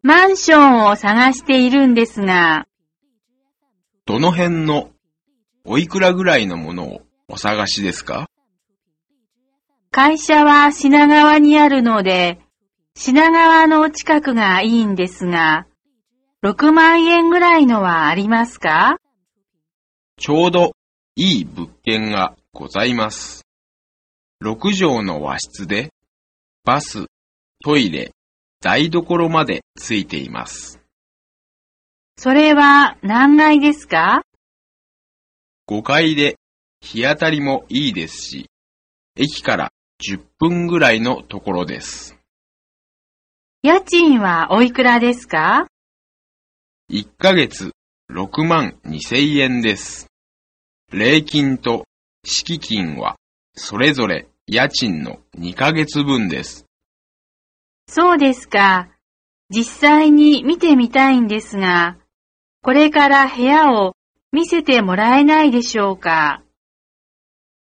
マンションを探しているんですが、どの辺の、おいくらぐらいのものをお探しですか？会社は品川にあるので、品川の近くがいいんですが、6万円ぐらいのはありますか？ちょうどいい物件がございます。6畳の和室で、バス、トイレ、台所までついています。それは何階ですか？5階で日当たりもいいですし、駅から10分ぐらいのところです。家賃はおいくらですか？1ヶ月6万2千円です。礼金と敷金はそれぞれ家賃の2ヶ月分です。そうですか。実際に見てみたいんですが、これから部屋を見せてもらえないでしょうか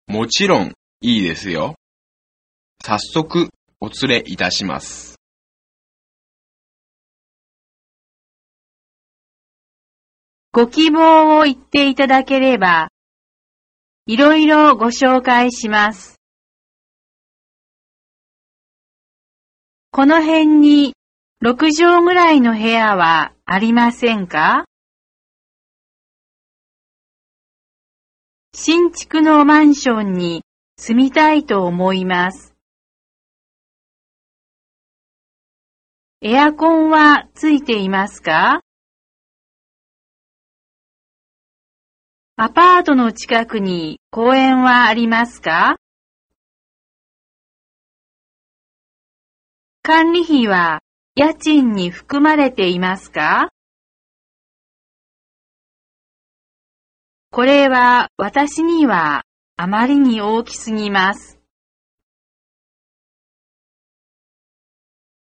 もちろんいいですよ。早速お連れいたします。ご希望を言っていただければ、いろいろご紹介します。この辺に6畳ぐらいの部屋はありませんか？新築のマンションに住みたいと思います。エアコンはついていますか？アパートの近くに公園はありますか？管理費は家賃に含まれていますか？これは私にはあまりに大きすぎます。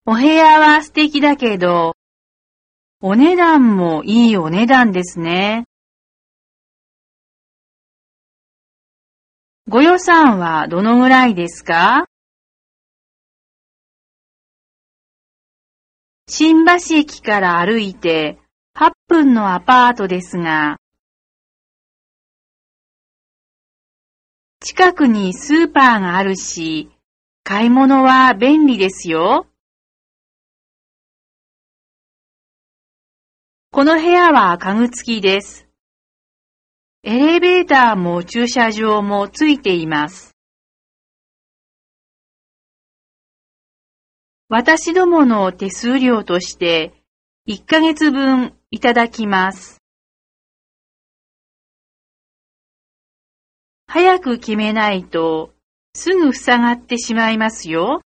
お部屋は素敵だけど、お値段もいいお値段ですね。ご予算はどのぐらいですか？新橋駅から歩いて8分のアパートですが、近くにスーパーがあるし、買い物は便利ですよ。この部屋は家具付きです。エレベーターも駐車場もついています。私どもの手数料として1ヶ月分いただきます。早く決めないとすぐ塞がってしまいますよ。